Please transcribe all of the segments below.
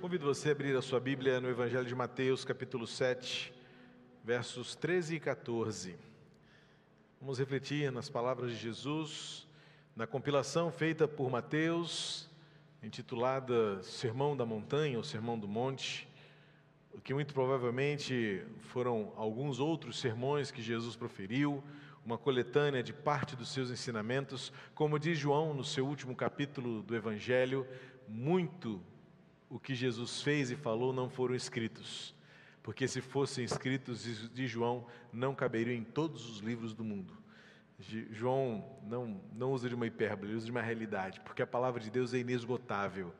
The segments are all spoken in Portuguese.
Convido você a abrir a sua Bíblia no Evangelho de Mateus, capítulo 7, versos 13 e 14. Vamos refletir nas palavras de Jesus, na compilação feita por Mateus, intitulada Sermão da Montanha ou Sermão do Monte, o que muito provavelmente foram alguns outros sermões que Jesus proferiu, uma coletânea de parte dos seus ensinamentos. Como diz João no seu último capítulo do Evangelho, muito o que Jesus fez e falou não foram escritos, porque se fossem escritos de João, não caberiam em todos os livros do mundo. João não, não usa de uma hipérbole, usa de uma realidade, porque a palavra de Deus é inesgotável.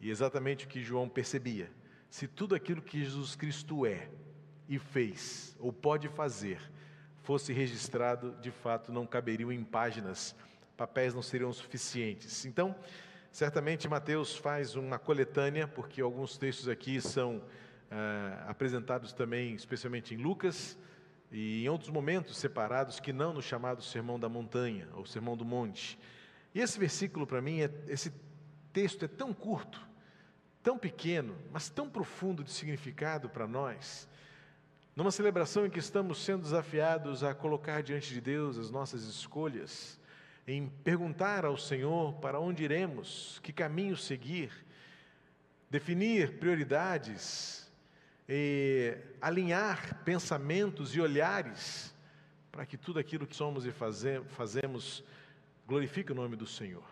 E exatamente o que João percebia: se tudo aquilo que Jesus Cristo é e fez, ou pode fazer, fosse registrado, de fato não caberiam em páginas, papéis não seriam suficientes. Então, Certamente Mateus faz uma coletânea, porque alguns textos aqui são ah, apresentados também, especialmente em Lucas, e em outros momentos separados, que não no chamado Sermão da Montanha, ou Sermão do Monte. E esse versículo, para mim, é, esse texto é tão curto, tão pequeno, mas tão profundo de significado para nós. Numa celebração em que estamos sendo desafiados a colocar diante de Deus as nossas escolhas, em perguntar ao Senhor para onde iremos, que caminho seguir, definir prioridades, alinhar pensamentos e olhares para que tudo aquilo que somos e fazemos glorifique o nome do Senhor.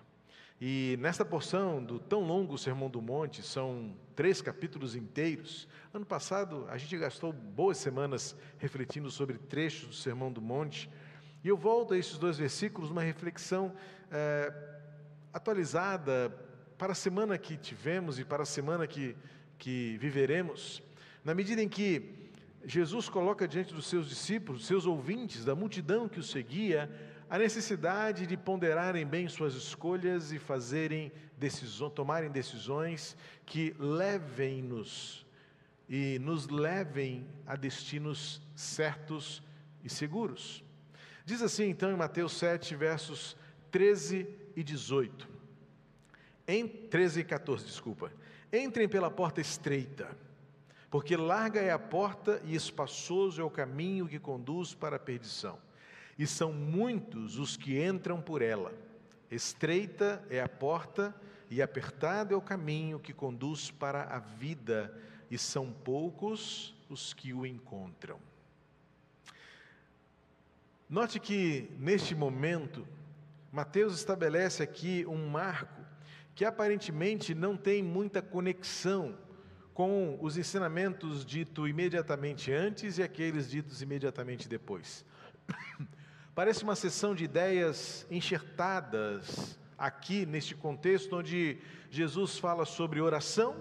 E nesta porção do tão longo Sermão do Monte, são três capítulos inteiros. Ano passado, a gente gastou boas semanas refletindo sobre trechos do Sermão do Monte. E eu volto a esses dois versículos, uma reflexão é, atualizada para a semana que tivemos e para a semana que, que viveremos, na medida em que Jesus coloca diante dos seus discípulos, seus ouvintes, da multidão que o seguia, a necessidade de ponderarem bem suas escolhas e fazerem decisões, tomarem decisões que levem-nos e nos levem a destinos certos e seguros. Diz assim então em Mateus 7, versos 13 e 18. Em 13 e 14, desculpa. Entrem pela porta estreita, porque larga é a porta e espaçoso é o caminho que conduz para a perdição. E são muitos os que entram por ela. Estreita é a porta e apertado é o caminho que conduz para a vida, e são poucos os que o encontram. Note que neste momento, Mateus estabelece aqui um marco que aparentemente não tem muita conexão com os ensinamentos ditos imediatamente antes e aqueles ditos imediatamente depois. Parece uma sessão de ideias enxertadas aqui neste contexto onde Jesus fala sobre oração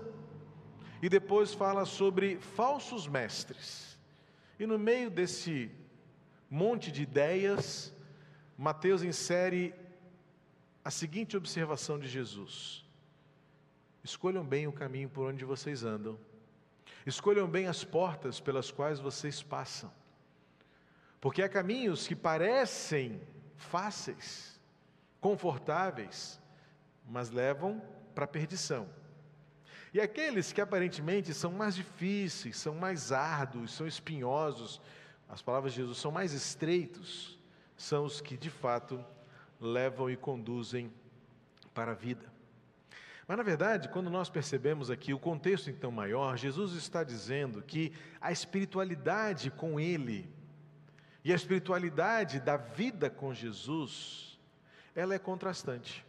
e depois fala sobre falsos mestres. E no meio desse monte de ideias, Mateus insere a seguinte observação de Jesus: escolham bem o caminho por onde vocês andam, escolham bem as portas pelas quais vocês passam, porque há caminhos que parecem fáceis, confortáveis, mas levam para a perdição. E aqueles que aparentemente são mais difíceis, são mais árduos, são espinhosos, as palavras de Jesus são mais estreitos, são os que de fato levam e conduzem para a vida. Mas na verdade, quando nós percebemos aqui o contexto então maior, Jesus está dizendo que a espiritualidade com Ele e a espiritualidade da vida com Jesus, ela é contrastante.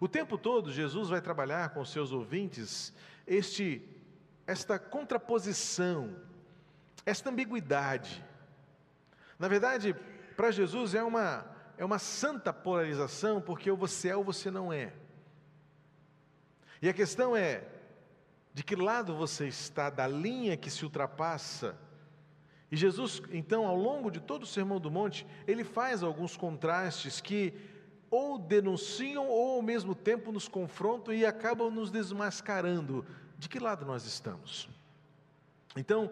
O tempo todo Jesus vai trabalhar com seus ouvintes este esta contraposição esta ambiguidade. Na verdade, para Jesus é uma, é uma santa polarização, porque ou você é ou você não é. E a questão é: de que lado você está da linha que se ultrapassa? E Jesus, então, ao longo de todo o Sermão do Monte, ele faz alguns contrastes que ou denunciam ou ao mesmo tempo nos confrontam e acabam nos desmascarando de que lado nós estamos. Então,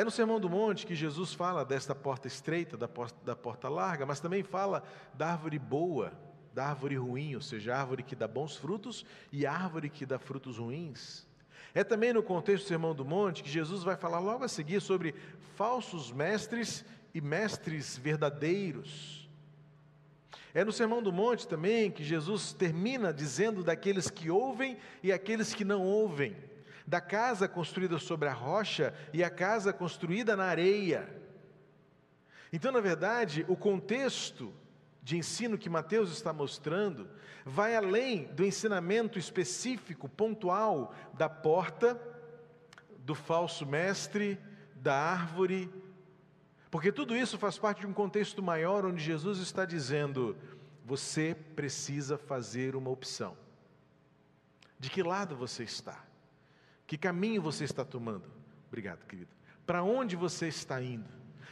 é no Sermão do Monte que Jesus fala desta porta estreita, da porta, da porta larga, mas também fala da árvore boa da árvore ruim, ou seja, árvore que dá bons frutos e árvore que dá frutos ruins. É também no contexto do Sermão do Monte que Jesus vai falar logo a seguir sobre falsos mestres e mestres verdadeiros. É no Sermão do Monte também que Jesus termina dizendo daqueles que ouvem e aqueles que não ouvem, da casa construída sobre a rocha e a casa construída na areia. Então, na verdade, o contexto de ensino que Mateus está mostrando vai além do ensinamento específico, pontual, da porta, do falso mestre, da árvore, porque tudo isso faz parte de um contexto maior onde Jesus está dizendo: você precisa fazer uma opção. De que lado você está? Que caminho você está tomando? Obrigado, querido. Para onde você está indo?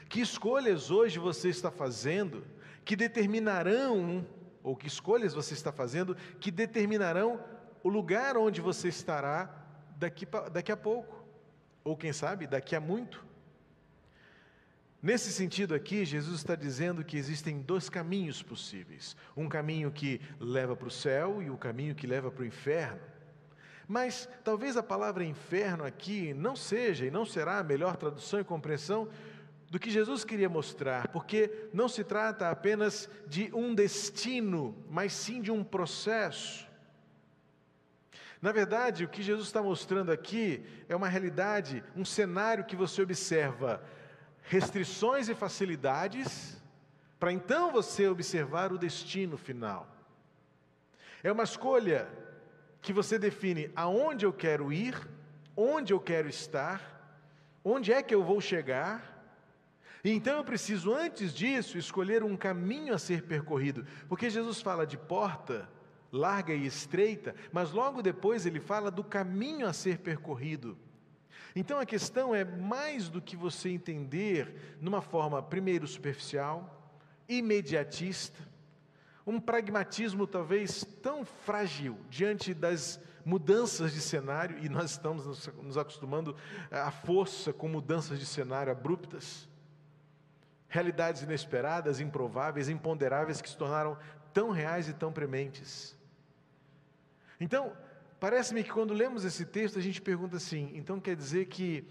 Que escolhas hoje você está fazendo que determinarão, ou que escolhas você está fazendo, que determinarão o lugar onde você estará daqui, daqui a pouco, ou quem sabe, daqui a muito. Nesse sentido aqui, Jesus está dizendo que existem dois caminhos possíveis: um caminho que leva para o céu e o um caminho que leva para o inferno. Mas talvez a palavra inferno aqui não seja e não será a melhor tradução e compreensão do que Jesus queria mostrar, porque não se trata apenas de um destino, mas sim de um processo. Na verdade, o que Jesus está mostrando aqui é uma realidade, um cenário que você observa restrições e facilidades, para então você observar o destino final. É uma escolha que você define aonde eu quero ir, onde eu quero estar, onde é que eu vou chegar então eu preciso, antes disso, escolher um caminho a ser percorrido, porque Jesus fala de porta larga e estreita, mas logo depois ele fala do caminho a ser percorrido. Então a questão é mais do que você entender numa forma, primeiro, superficial, imediatista, um pragmatismo talvez tão frágil diante das mudanças de cenário, e nós estamos nos acostumando à força com mudanças de cenário abruptas realidades inesperadas, improváveis, imponderáveis que se tornaram tão reais e tão prementes. Então, parece-me que quando lemos esse texto a gente pergunta assim: então quer dizer que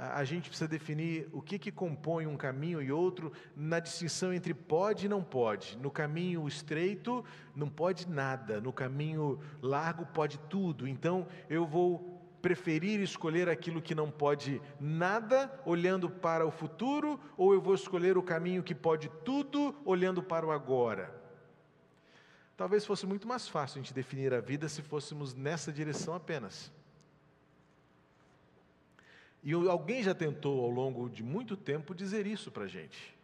a gente precisa definir o que, que compõe um caminho e outro na distinção entre pode e não pode. No caminho estreito, não pode nada, no caminho largo, pode tudo. Então, eu vou preferir escolher aquilo que não pode nada, olhando para o futuro, ou eu vou escolher o caminho que pode tudo, olhando para o agora? Talvez fosse muito mais fácil a gente definir a vida se fôssemos nessa direção apenas. E alguém já tentou ao longo de muito tempo dizer isso para a gente.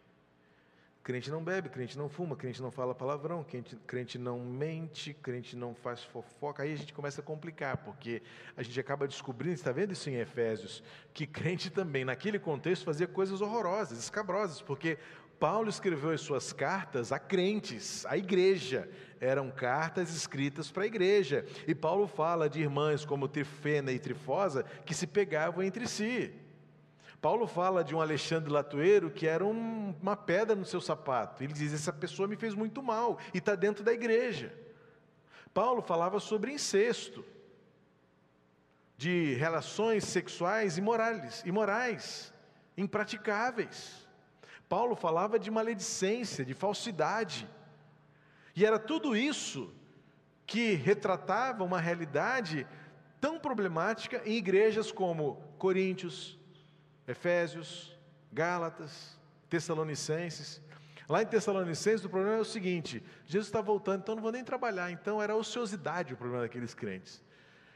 Crente não bebe, crente não fuma, crente não fala palavrão, crente, crente não mente, crente não faz fofoca. Aí a gente começa a complicar, porque a gente acaba descobrindo, está vendo isso em Efésios, que crente também, naquele contexto, fazia coisas horrorosas, escabrosas, porque Paulo escreveu as suas cartas a crentes, à igreja. Eram cartas escritas para a igreja. E Paulo fala de irmãs como Trifena e Trifosa que se pegavam entre si. Paulo fala de um Alexandre Latueiro que era um, uma pedra no seu sapato. Ele diz: Essa pessoa me fez muito mal e está dentro da igreja. Paulo falava sobre incesto, de relações sexuais imorais, imorais impraticáveis. Paulo falava de maledicência, de falsidade. E era tudo isso que retratava uma realidade tão problemática em igrejas como Coríntios, Efésios, Gálatas, Tessalonicenses. Lá em Tessalonicenses, o problema é o seguinte: Jesus está voltando, então não vou nem trabalhar. Então era ociosidade o problema daqueles crentes.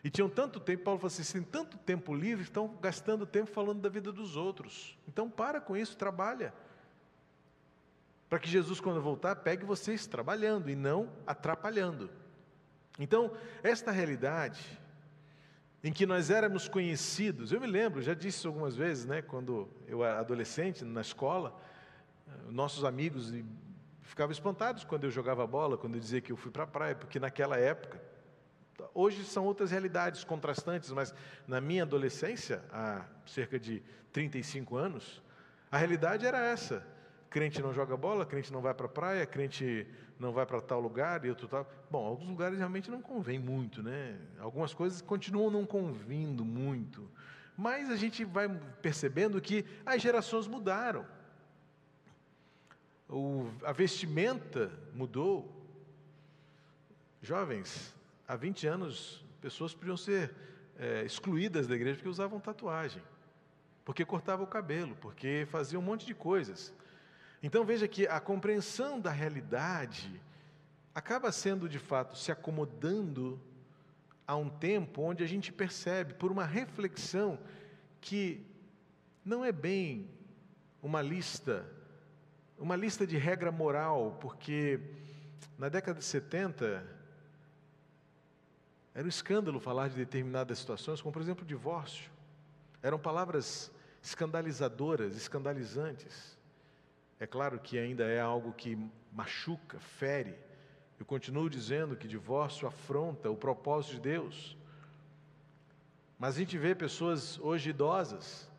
E tinham tanto tempo, Paulo falou assim: tem tanto tempo livre, estão gastando tempo falando da vida dos outros. Então para com isso, trabalha. Para que Jesus, quando voltar, pegue vocês trabalhando e não atrapalhando. Então, esta realidade em que nós éramos conhecidos. Eu me lembro, já disse algumas vezes, né, quando eu era adolescente, na escola, eh, nossos amigos ficavam espantados quando eu jogava bola, quando eu dizia que eu fui para a praia, porque naquela época, hoje são outras realidades contrastantes, mas na minha adolescência, há cerca de 35 anos, a realidade era essa. Crente não joga bola, crente não vai para a praia, crente não vai para tal lugar e outro tal. Bom, alguns lugares realmente não convém muito, né? Algumas coisas continuam não convindo muito. Mas a gente vai percebendo que as gerações mudaram. O, a vestimenta mudou. Jovens, há 20 anos, pessoas podiam ser é, excluídas da igreja porque usavam tatuagem, porque cortavam o cabelo, porque faziam um monte de coisas. Então veja que a compreensão da realidade acaba sendo de fato se acomodando a um tempo onde a gente percebe, por uma reflexão, que não é bem uma lista, uma lista de regra moral, porque na década de 70 era um escândalo falar de determinadas situações, como por exemplo o divórcio. Eram palavras escandalizadoras, escandalizantes. É claro que ainda é algo que machuca, fere. Eu continuo dizendo que divórcio afronta o propósito de Deus. Mas a gente vê pessoas hoje idosas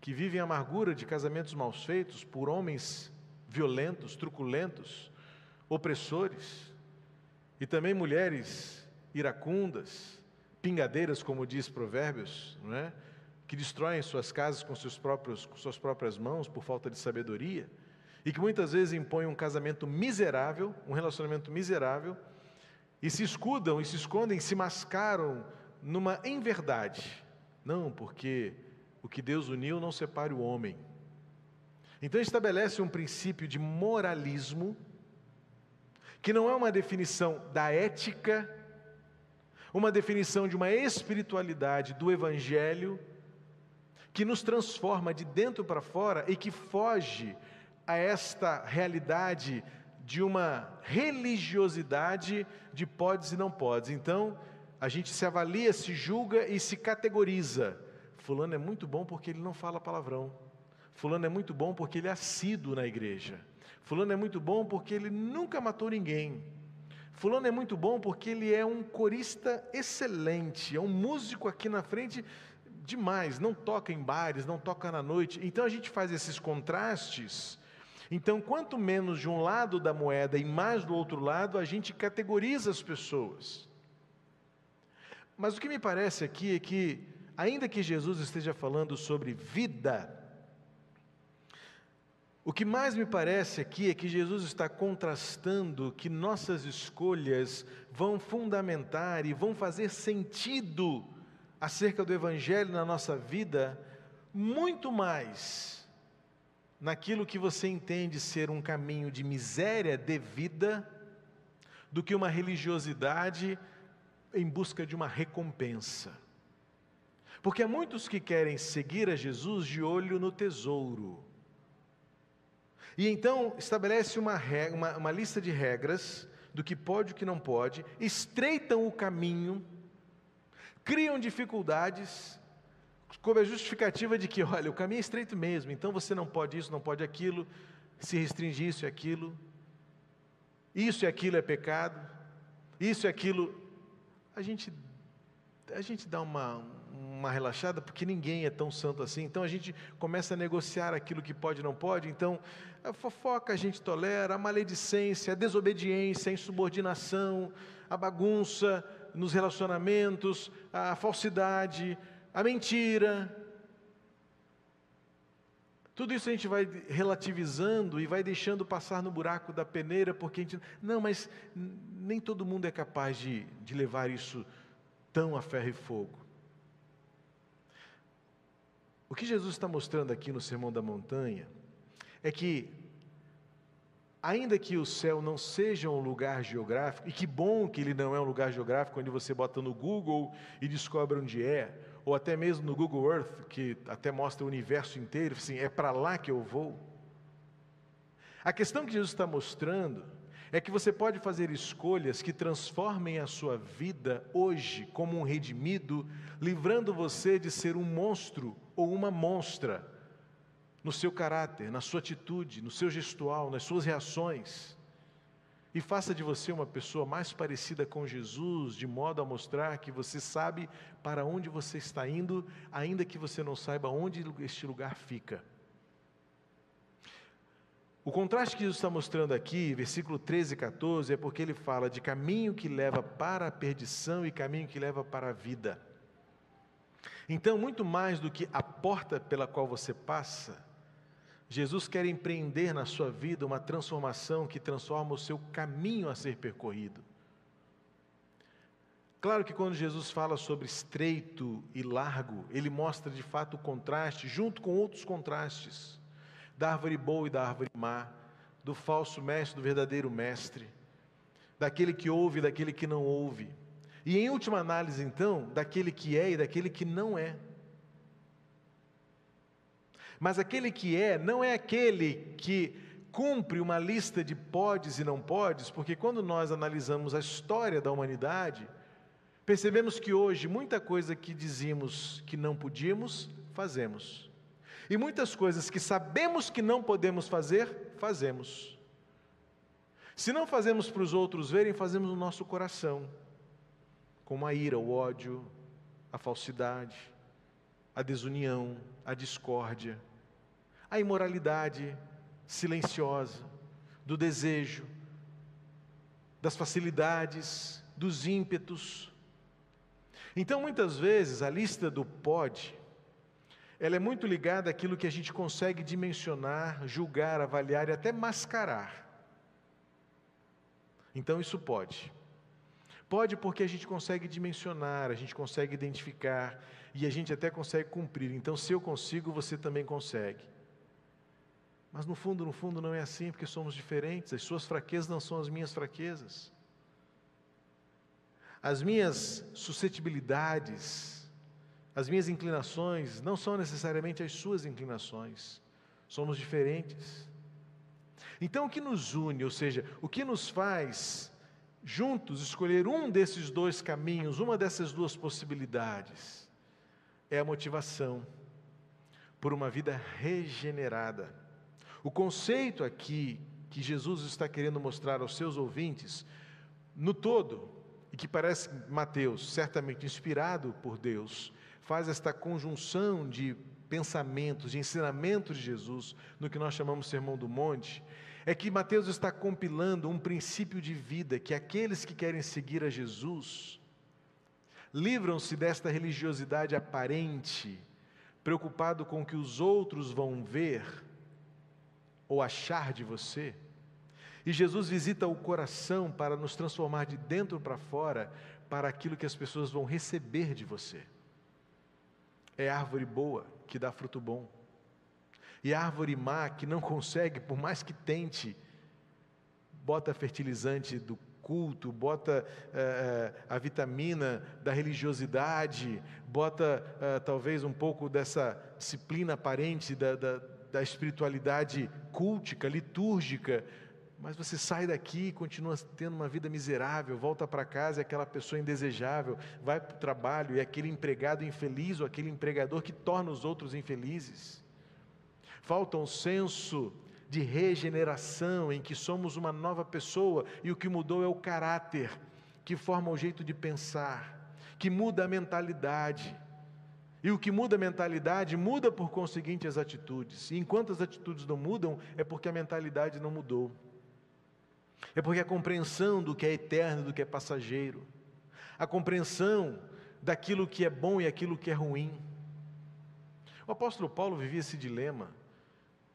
que vivem amargura de casamentos mal feitos por homens violentos, truculentos, opressores, e também mulheres iracundas, pingadeiras, como diz Provérbios, não é? que destroem suas casas com, seus próprios, com suas próprias mãos por falta de sabedoria e que muitas vezes impõem um casamento miserável, um relacionamento miserável, e se escudam, e se escondem, se mascaram numa inverdade. Não, porque o que Deus uniu não separe o homem. Então estabelece um princípio de moralismo, que não é uma definição da ética, uma definição de uma espiritualidade do Evangelho, que nos transforma de dentro para fora e que foge a esta realidade de uma religiosidade de podes e não podes. Então, a gente se avalia, se julga e se categoriza. Fulano é muito bom porque ele não fala palavrão. Fulano é muito bom porque ele é assíduo na igreja. Fulano é muito bom porque ele nunca matou ninguém. Fulano é muito bom porque ele é um corista excelente, é um músico aqui na frente demais, não toca em bares, não toca na noite. Então a gente faz esses contrastes então, quanto menos de um lado da moeda e mais do outro lado, a gente categoriza as pessoas. Mas o que me parece aqui é que, ainda que Jesus esteja falando sobre vida, o que mais me parece aqui é que Jesus está contrastando que nossas escolhas vão fundamentar e vão fazer sentido acerca do Evangelho na nossa vida muito mais naquilo que você entende ser um caminho de miséria devida, do que uma religiosidade em busca de uma recompensa. Porque há muitos que querem seguir a Jesus de olho no tesouro. E então estabelece uma, regra, uma, uma lista de regras do que pode e o que não pode, estreitam o caminho, criam dificuldades com a justificativa de que, olha, o caminho é estreito mesmo, então você não pode isso, não pode aquilo, se restringir isso e aquilo, isso e aquilo é pecado, isso e aquilo. A gente, a gente dá uma, uma relaxada porque ninguém é tão santo assim, então a gente começa a negociar aquilo que pode e não pode, então a fofoca a gente tolera, a maledicência, a desobediência, a insubordinação, a bagunça nos relacionamentos, a falsidade, a mentira. Tudo isso a gente vai relativizando e vai deixando passar no buraco da peneira, porque a gente. Não, mas nem todo mundo é capaz de, de levar isso tão a ferro e fogo. O que Jesus está mostrando aqui no Sermão da Montanha é que, ainda que o céu não seja um lugar geográfico, e que bom que ele não é um lugar geográfico onde você bota no Google e descobre onde é, ou até mesmo no Google Earth, que até mostra o universo inteiro, assim, é para lá que eu vou. A questão que Jesus está mostrando é que você pode fazer escolhas que transformem a sua vida hoje como um redimido, livrando você de ser um monstro ou uma monstra no seu caráter, na sua atitude, no seu gestual, nas suas reações e faça de você uma pessoa mais parecida com Jesus, de modo a mostrar que você sabe para onde você está indo, ainda que você não saiba onde este lugar fica. O contraste que Jesus está mostrando aqui, versículo 13 e 14, é porque ele fala de caminho que leva para a perdição e caminho que leva para a vida. Então, muito mais do que a porta pela qual você passa, Jesus quer empreender na sua vida uma transformação que transforma o seu caminho a ser percorrido. Claro que quando Jesus fala sobre estreito e largo, ele mostra de fato o contraste, junto com outros contrastes, da árvore boa e da árvore má, do falso mestre, do verdadeiro mestre, daquele que ouve e daquele que não ouve. E em última análise, então, daquele que é e daquele que não é. Mas aquele que é, não é aquele que cumpre uma lista de podes e não podes, porque quando nós analisamos a história da humanidade, percebemos que hoje muita coisa que dizíamos que não podíamos, fazemos. E muitas coisas que sabemos que não podemos fazer, fazemos. Se não fazemos para os outros verem, fazemos no nosso coração como a ira, o ódio, a falsidade, a desunião, a discórdia, a imoralidade silenciosa, do desejo, das facilidades, dos ímpetos. Então, muitas vezes, a lista do pode, ela é muito ligada àquilo que a gente consegue dimensionar, julgar, avaliar e até mascarar. Então, isso pode. Pode porque a gente consegue dimensionar, a gente consegue identificar e a gente até consegue cumprir. Então, se eu consigo, você também consegue. Mas no fundo, no fundo, não é assim, porque somos diferentes. As suas fraquezas não são as minhas fraquezas. As minhas suscetibilidades, as minhas inclinações não são necessariamente as suas inclinações. Somos diferentes. Então, o que nos une, ou seja, o que nos faz juntos escolher um desses dois caminhos, uma dessas duas possibilidades, é a motivação por uma vida regenerada. O conceito aqui que Jesus está querendo mostrar aos seus ouvintes, no todo, e que parece Mateus, certamente inspirado por Deus, faz esta conjunção de pensamentos, de ensinamentos de Jesus, no que nós chamamos Sermão do Monte, é que Mateus está compilando um princípio de vida que aqueles que querem seguir a Jesus livram-se desta religiosidade aparente, preocupado com o que os outros vão ver ou achar de você. E Jesus visita o coração para nos transformar de dentro para fora para aquilo que as pessoas vão receber de você. É árvore boa que dá fruto bom. E árvore má que não consegue, por mais que tente, bota fertilizante do culto, bota uh, a vitamina da religiosidade, bota uh, talvez um pouco dessa disciplina aparente da, da, da espiritualidade cultica, litúrgica, mas você sai daqui e continua tendo uma vida miserável, volta para casa e é aquela pessoa indesejável, vai para o trabalho e é aquele empregado infeliz ou aquele empregador que torna os outros infelizes. Falta um senso de regeneração, em que somos uma nova pessoa e o que mudou é o caráter, que forma o jeito de pensar, que muda a mentalidade. E o que muda a mentalidade muda por conseguinte as atitudes. E enquanto as atitudes não mudam, é porque a mentalidade não mudou. É porque a compreensão do que é eterno, do que é passageiro, a compreensão daquilo que é bom e aquilo que é ruim. O apóstolo Paulo vivia esse dilema.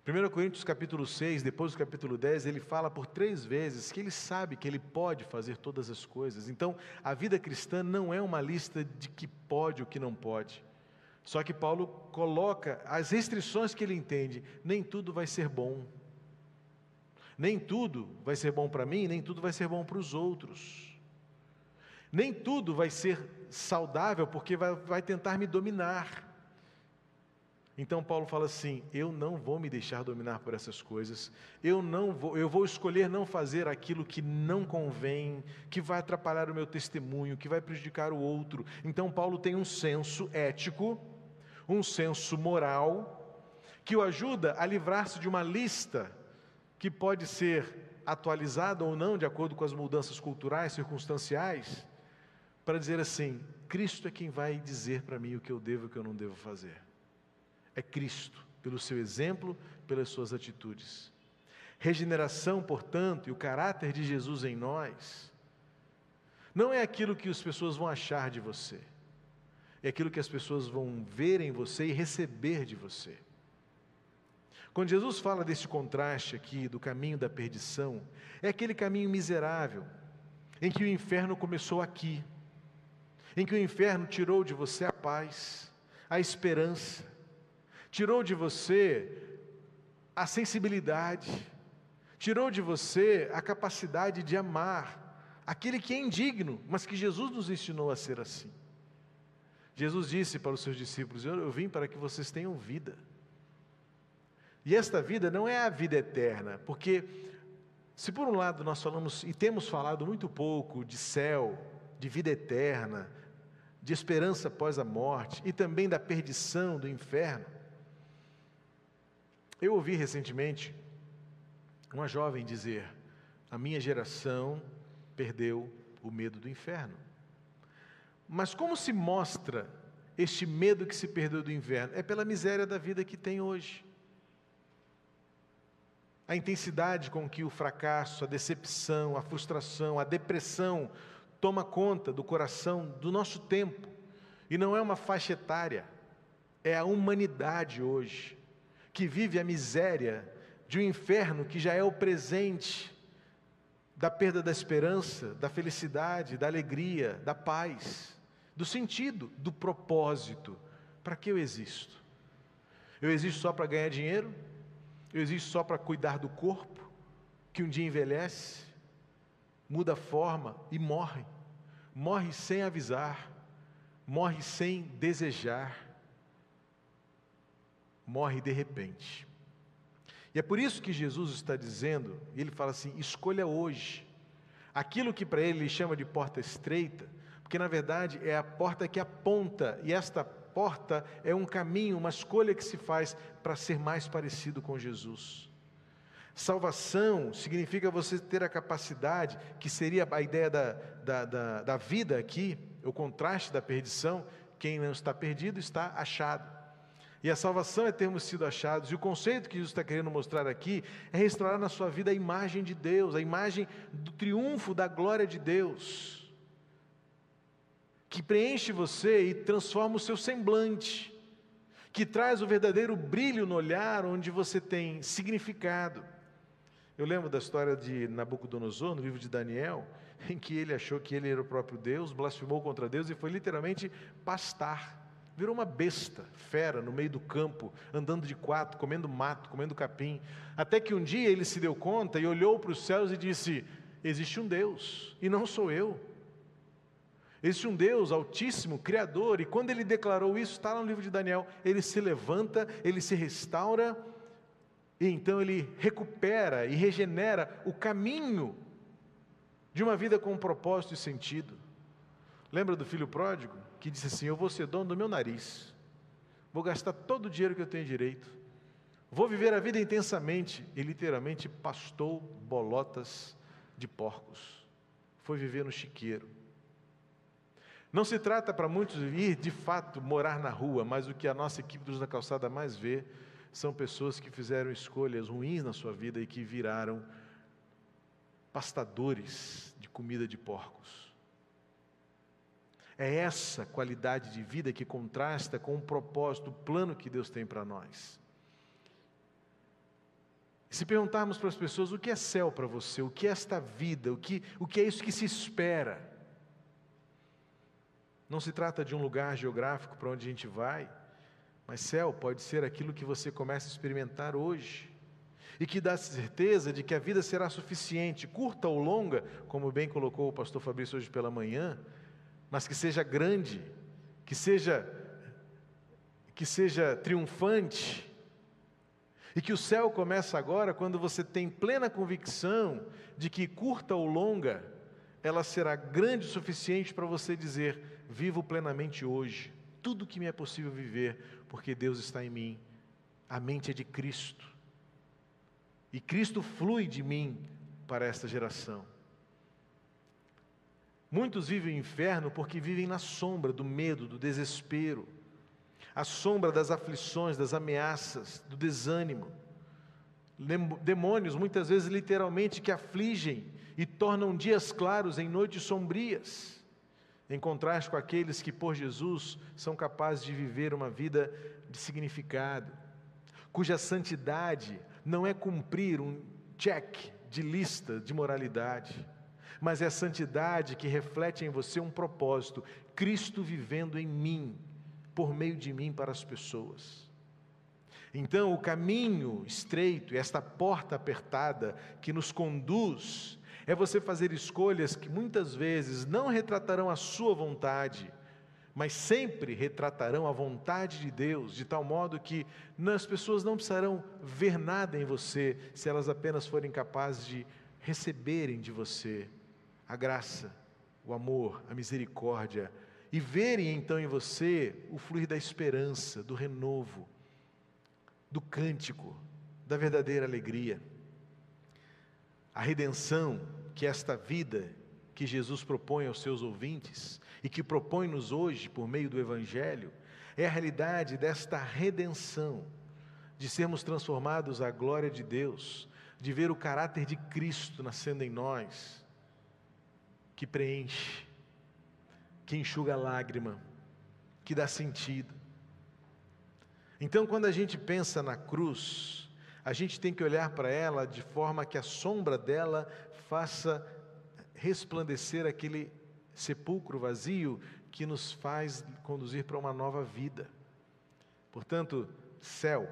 1 Coríntios capítulo 6, depois do capítulo 10, ele fala por três vezes que ele sabe que ele pode fazer todas as coisas. Então, a vida cristã não é uma lista de que pode ou que não pode. Só que Paulo coloca as restrições que ele entende. Nem tudo vai ser bom. Nem tudo vai ser bom para mim, nem tudo vai ser bom para os outros. Nem tudo vai ser saudável porque vai, vai tentar me dominar. Então Paulo fala assim: eu não vou me deixar dominar por essas coisas. Eu não vou, eu vou escolher não fazer aquilo que não convém, que vai atrapalhar o meu testemunho, que vai prejudicar o outro. Então Paulo tem um senso ético, um senso moral que o ajuda a livrar-se de uma lista que pode ser atualizada ou não de acordo com as mudanças culturais, circunstanciais, para dizer assim: Cristo é quem vai dizer para mim o que eu devo e o que eu não devo fazer é Cristo, pelo seu exemplo, pelas suas atitudes. regeneração, portanto, e o caráter de Jesus em nós, não é aquilo que as pessoas vão achar de você, é aquilo que as pessoas vão ver em você e receber de você. Quando Jesus fala desse contraste aqui do caminho da perdição, é aquele caminho miserável, em que o inferno começou aqui, em que o inferno tirou de você a paz, a esperança, tirou de você a sensibilidade, tirou de você a capacidade de amar aquele que é indigno, mas que Jesus nos ensinou a ser assim. Jesus disse para os seus discípulos: Eu, eu vim para que vocês tenham vida. E esta vida não é a vida eterna, porque se por um lado nós falamos e temos falado muito pouco de céu, de vida eterna, de esperança após a morte e também da perdição do inferno, eu ouvi recentemente uma jovem dizer: a minha geração perdeu o medo do inferno. Mas como se mostra este medo que se perdeu do inferno? É pela miséria da vida que tem hoje. A intensidade com que o fracasso, a decepção, a frustração, a depressão toma conta do coração do nosso tempo. E não é uma faixa etária, é a humanidade hoje, que vive a miséria de um inferno que já é o presente da perda da esperança, da felicidade, da alegria, da paz, do sentido, do propósito. Para que eu existo? Eu existo só para ganhar dinheiro? Eu existo só para cuidar do corpo, que um dia envelhece, muda a forma e morre. Morre sem avisar, morre sem desejar, morre de repente. E é por isso que Jesus está dizendo, ele fala assim: escolha hoje. Aquilo que para ele ele chama de porta estreita, porque na verdade é a porta que aponta, e esta porta é um caminho, uma escolha que se faz para ser mais parecido com Jesus. Salvação significa você ter a capacidade, que seria a ideia da, da, da, da vida aqui, o contraste da perdição. Quem não está perdido está achado. E a salvação é termos sido achados. E o conceito que Jesus está querendo mostrar aqui é restaurar na sua vida a imagem de Deus, a imagem do triunfo da glória de Deus, que preenche você e transforma o seu semblante, que traz o verdadeiro brilho no olhar onde você tem significado. Eu lembro da história de Nabucodonosor, no livro de Daniel, em que ele achou que ele era o próprio Deus, blasfemou contra Deus e foi literalmente pastar Virou uma besta, fera, no meio do campo, andando de quatro, comendo mato, comendo capim. Até que um dia ele se deu conta e olhou para os céus e disse: Existe um Deus, e não sou eu. Existe um Deus altíssimo, criador, e quando ele declarou isso, está no livro de Daniel, ele se levanta, ele se restaura, e então ele recupera e regenera o caminho de uma vida com propósito e sentido. Lembra do filho pródigo? Que disse assim: Eu vou ser dono do meu nariz, vou gastar todo o dinheiro que eu tenho direito, vou viver a vida intensamente. E literalmente pastou bolotas de porcos, foi viver no chiqueiro. Não se trata para muitos ir de fato morar na rua, mas o que a nossa equipe dos na calçada mais vê são pessoas que fizeram escolhas ruins na sua vida e que viraram pastadores de comida de porcos. É essa qualidade de vida que contrasta com o propósito, o plano que Deus tem para nós. Se perguntarmos para as pessoas o que é céu para você, o que é esta vida, o que, o que é isso que se espera, não se trata de um lugar geográfico para onde a gente vai, mas céu pode ser aquilo que você começa a experimentar hoje. E que dá certeza de que a vida será suficiente, curta ou longa, como bem colocou o pastor Fabrício hoje pela manhã, mas que seja grande, que seja que seja triunfante. E que o céu começa agora quando você tem plena convicção de que curta ou longa, ela será grande o suficiente para você dizer: vivo plenamente hoje, tudo que me é possível viver, porque Deus está em mim. A mente é de Cristo. E Cristo flui de mim para esta geração. Muitos vivem o inferno porque vivem na sombra do medo, do desespero, a sombra das aflições, das ameaças, do desânimo. demônios, muitas vezes literalmente, que afligem e tornam dias claros em noites sombrias, em contraste com aqueles que, por Jesus, são capazes de viver uma vida de significado, cuja santidade não é cumprir um check de lista de moralidade, mas é a santidade que reflete em você um propósito, Cristo vivendo em mim, por meio de mim para as pessoas. Então, o caminho estreito, esta porta apertada que nos conduz, é você fazer escolhas que muitas vezes não retratarão a sua vontade, mas sempre retratarão a vontade de Deus, de tal modo que as pessoas não precisarão ver nada em você, se elas apenas forem capazes de receberem de você a graça, o amor, a misericórdia, e verem então em você o fluir da esperança, do renovo, do cântico, da verdadeira alegria. A redenção que esta vida que Jesus propõe aos seus ouvintes e que propõe-nos hoje por meio do Evangelho, é a realidade desta redenção, de sermos transformados à glória de Deus, de ver o caráter de Cristo nascendo em nós, que preenche, que enxuga a lágrima, que dá sentido. Então, quando a gente pensa na cruz, a gente tem que olhar para ela de forma que a sombra dela faça resplandecer aquele sepulcro vazio que nos faz conduzir para uma nova vida. Portanto, céu,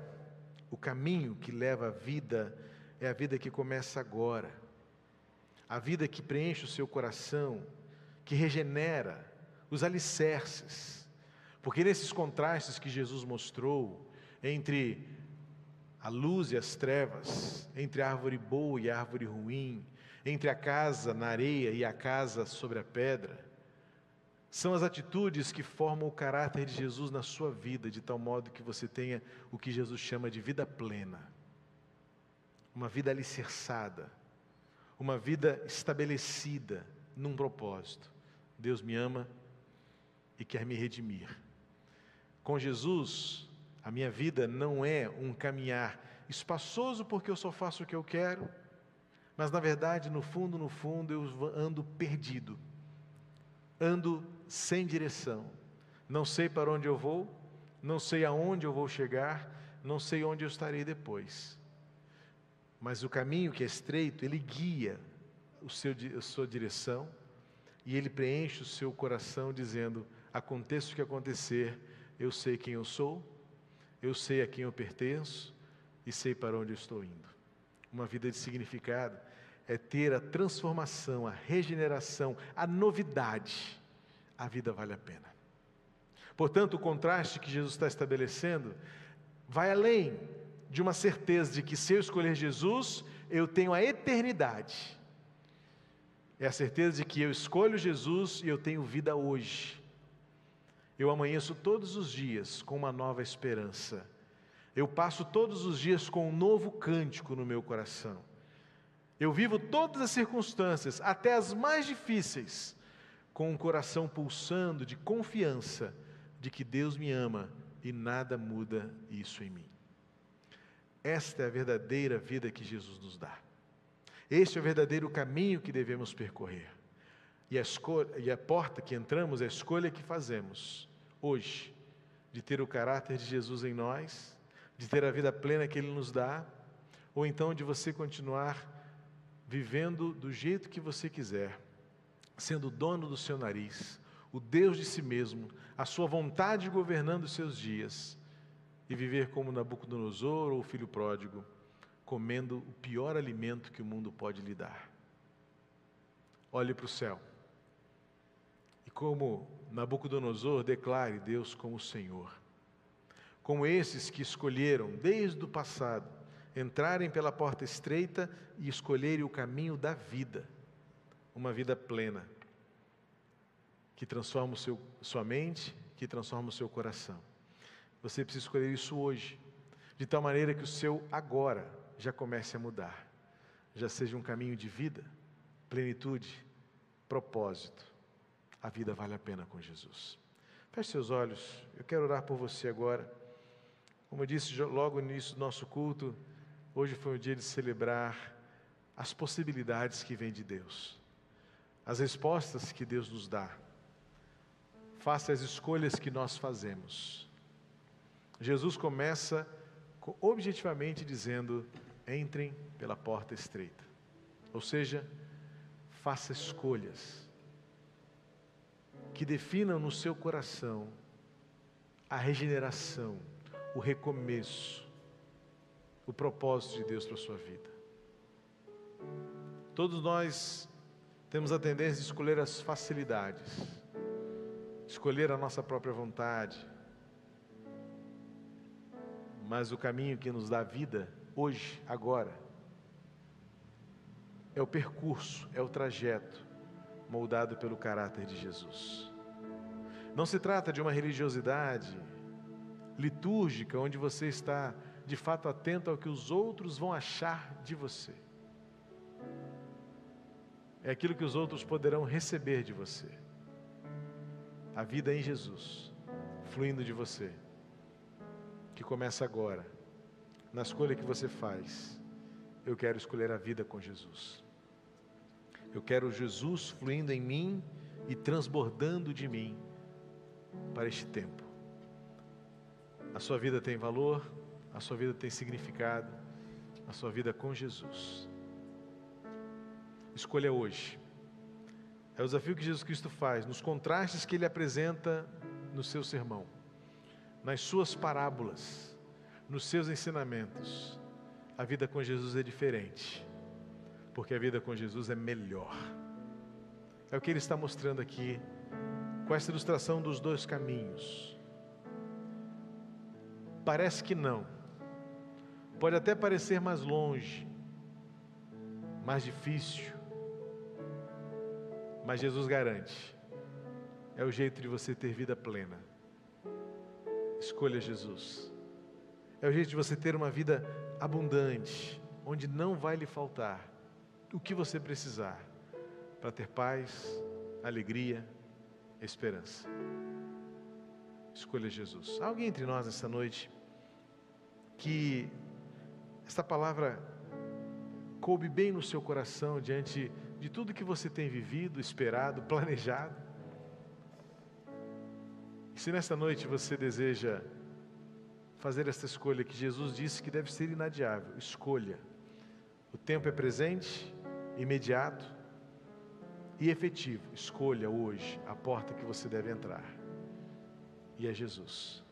o caminho que leva à vida é a vida que começa agora. A vida que preenche o seu coração, que regenera os alicerces. Porque nesses contrastes que Jesus mostrou entre a luz e as trevas, entre a árvore boa e a árvore ruim, entre a casa na areia e a casa sobre a pedra, são as atitudes que formam o caráter de Jesus na sua vida, de tal modo que você tenha o que Jesus chama de vida plena, uma vida alicerçada, uma vida estabelecida num propósito. Deus me ama e quer me redimir. Com Jesus, a minha vida não é um caminhar espaçoso porque eu só faço o que eu quero, mas na verdade, no fundo, no fundo, eu ando perdido, ando sem direção, não sei para onde eu vou, não sei aonde eu vou chegar, não sei onde eu estarei depois. Mas o caminho que é estreito, ele guia o seu, a sua direção e ele preenche o seu coração dizendo: aconteça o que acontecer, eu sei quem eu sou, eu sei a quem eu pertenço e sei para onde eu estou indo. Uma vida de significado é ter a transformação, a regeneração, a novidade. A vida vale a pena. Portanto, o contraste que Jesus está estabelecendo vai além de uma certeza de que se eu escolher Jesus, eu tenho a eternidade. É a certeza de que eu escolho Jesus e eu tenho vida hoje. Eu amanheço todos os dias com uma nova esperança. Eu passo todos os dias com um novo cântico no meu coração. Eu vivo todas as circunstâncias, até as mais difíceis, com um coração pulsando de confiança de que Deus me ama e nada muda isso em mim. Esta é a verdadeira vida que Jesus nos dá. Este é o verdadeiro caminho que devemos percorrer. E a, escolha, e a porta que entramos a escolha que fazemos hoje, de ter o caráter de Jesus em nós, de ter a vida plena que Ele nos dá, ou então de você continuar vivendo do jeito que você quiser, sendo dono do seu nariz, o Deus de si mesmo, a sua vontade governando os seus dias, e viver como Nabucodonosor ou o filho pródigo, comendo o pior alimento que o mundo pode lhe dar. Olhe para o céu. E como Nabucodonosor declare Deus como Senhor. Como esses que escolheram, desde o passado, entrarem pela porta estreita e escolherem o caminho da vida, uma vida plena, que transforma o seu, sua mente, que transforma o seu coração. Você precisa escolher isso hoje, de tal maneira que o seu agora já comece a mudar, já seja um caminho de vida, plenitude, propósito a vida vale a pena com Jesus. Feche seus olhos, eu quero orar por você agora. Como eu disse logo no início do nosso culto, Hoje foi um dia de celebrar as possibilidades que vêm de Deus, as respostas que Deus nos dá, face às escolhas que nós fazemos. Jesus começa objetivamente dizendo: entrem pela porta estreita. Ou seja, faça escolhas que definam no seu coração a regeneração, o recomeço, o propósito de Deus para a sua vida. Todos nós temos a tendência de escolher as facilidades, escolher a nossa própria vontade, mas o caminho que nos dá vida, hoje, agora, é o percurso, é o trajeto moldado pelo caráter de Jesus. Não se trata de uma religiosidade litúrgica onde você está de fato atento ao que os outros vão achar de você. É aquilo que os outros poderão receber de você. A vida em Jesus, fluindo de você, que começa agora, na escolha que você faz. Eu quero escolher a vida com Jesus. Eu quero Jesus fluindo em mim e transbordando de mim para este tempo. A sua vida tem valor, a sua vida tem significado, a sua vida com Jesus. Escolha hoje. É o desafio que Jesus Cristo faz, nos contrastes que ele apresenta no seu sermão, nas suas parábolas, nos seus ensinamentos. A vida com Jesus é diferente, porque a vida com Jesus é melhor. É o que ele está mostrando aqui com essa ilustração dos dois caminhos. Parece que não. Pode até parecer mais longe, mais difícil. Mas Jesus garante: é o jeito de você ter vida plena. Escolha Jesus. É o jeito de você ter uma vida abundante, onde não vai lhe faltar o que você precisar para ter paz, alegria, esperança. Escolha Jesus. Há alguém entre nós essa noite que esta palavra coube bem no seu coração diante de tudo que você tem vivido, esperado, planejado. Se nesta noite você deseja fazer esta escolha que Jesus disse que deve ser inadiável, escolha. O tempo é presente, imediato e efetivo. Escolha hoje a porta que você deve entrar. E é Jesus.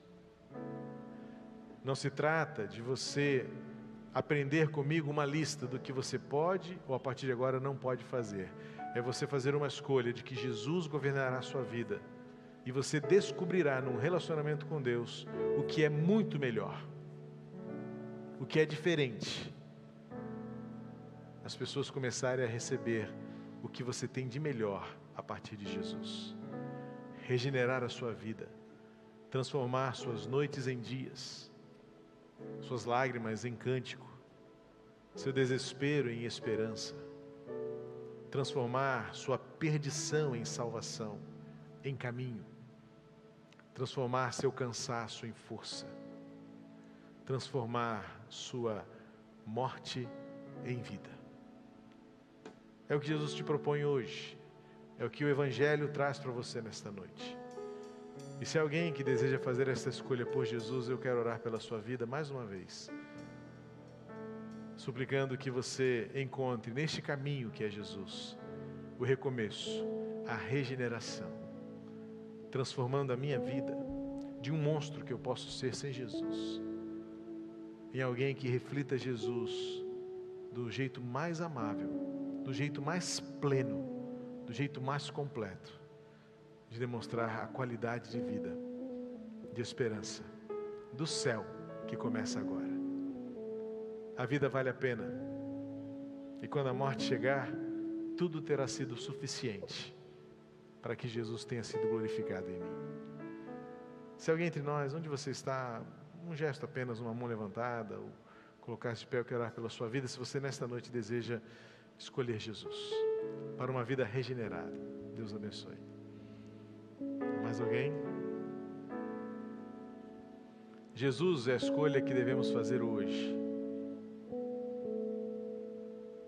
Não se trata de você aprender comigo uma lista do que você pode ou a partir de agora não pode fazer. É você fazer uma escolha de que Jesus governará a sua vida e você descobrirá num relacionamento com Deus o que é muito melhor, o que é diferente. As pessoas começarem a receber o que você tem de melhor a partir de Jesus. Regenerar a sua vida, transformar suas noites em dias, suas lágrimas em cântico, seu desespero em esperança, transformar sua perdição em salvação, em caminho, transformar seu cansaço em força, transformar sua morte em vida. É o que Jesus te propõe hoje. É o que o Evangelho traz para você nesta noite. E se alguém que deseja fazer esta escolha por Jesus, eu quero orar pela sua vida mais uma vez. Suplicando que você encontre neste caminho que é Jesus o recomeço, a regeneração, transformando a minha vida de um monstro que eu posso ser sem Jesus, em alguém que reflita Jesus do jeito mais amável do jeito mais pleno, do jeito mais completo, de demonstrar a qualidade de vida, de esperança, do céu que começa agora. A vida vale a pena, e quando a morte chegar, tudo terá sido suficiente para que Jesus tenha sido glorificado em mim. Se alguém entre nós, onde você está, um gesto apenas, uma mão levantada, ou colocar-se de pé, eu quero orar pela sua vida. Se você nesta noite deseja escolher Jesus para uma vida regenerada. Deus abençoe. Mais alguém? Jesus é a escolha que devemos fazer hoje.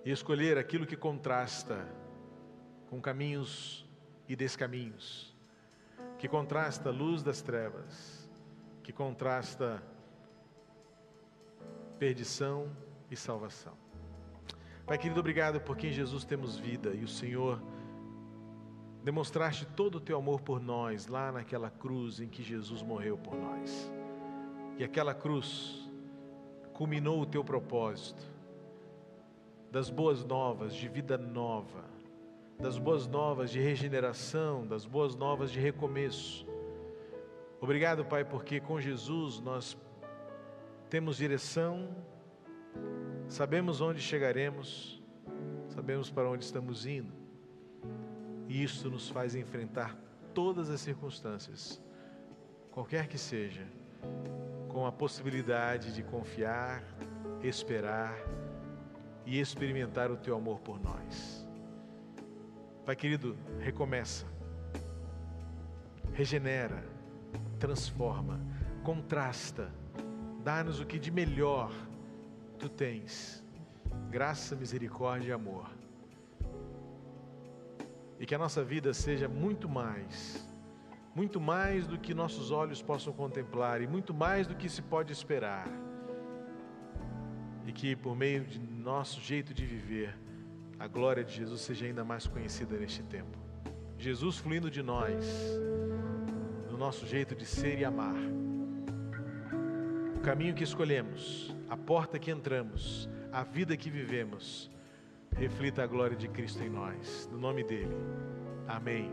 e escolher aquilo que contrasta com caminhos e descaminhos, que contrasta a luz das trevas, que contrasta perdição e salvação. Pai querido, obrigado porque em Jesus temos vida e o Senhor demonstraste todo o teu amor por nós lá naquela cruz em que Jesus morreu por nós. E aquela cruz culminou o teu propósito das boas novas de vida nova, das boas novas de regeneração, das boas novas de recomeço. Obrigado, Pai, porque com Jesus nós temos direção, sabemos onde chegaremos, sabemos para onde estamos indo. E isso nos faz enfrentar todas as circunstâncias, qualquer que seja, com a possibilidade de confiar, esperar e experimentar o teu amor por nós. Pai querido, recomeça, regenera, transforma, contrasta, dá-nos o que de melhor tu tens, graça, misericórdia e amor. E que a nossa vida seja muito mais, muito mais do que nossos olhos possam contemplar e muito mais do que se pode esperar. E que por meio de nosso jeito de viver, a glória de Jesus seja ainda mais conhecida neste tempo. Jesus fluindo de nós, no nosso jeito de ser e amar. O caminho que escolhemos, a porta que entramos, a vida que vivemos reflita a glória de Cristo em nós. No nome dele. Amém.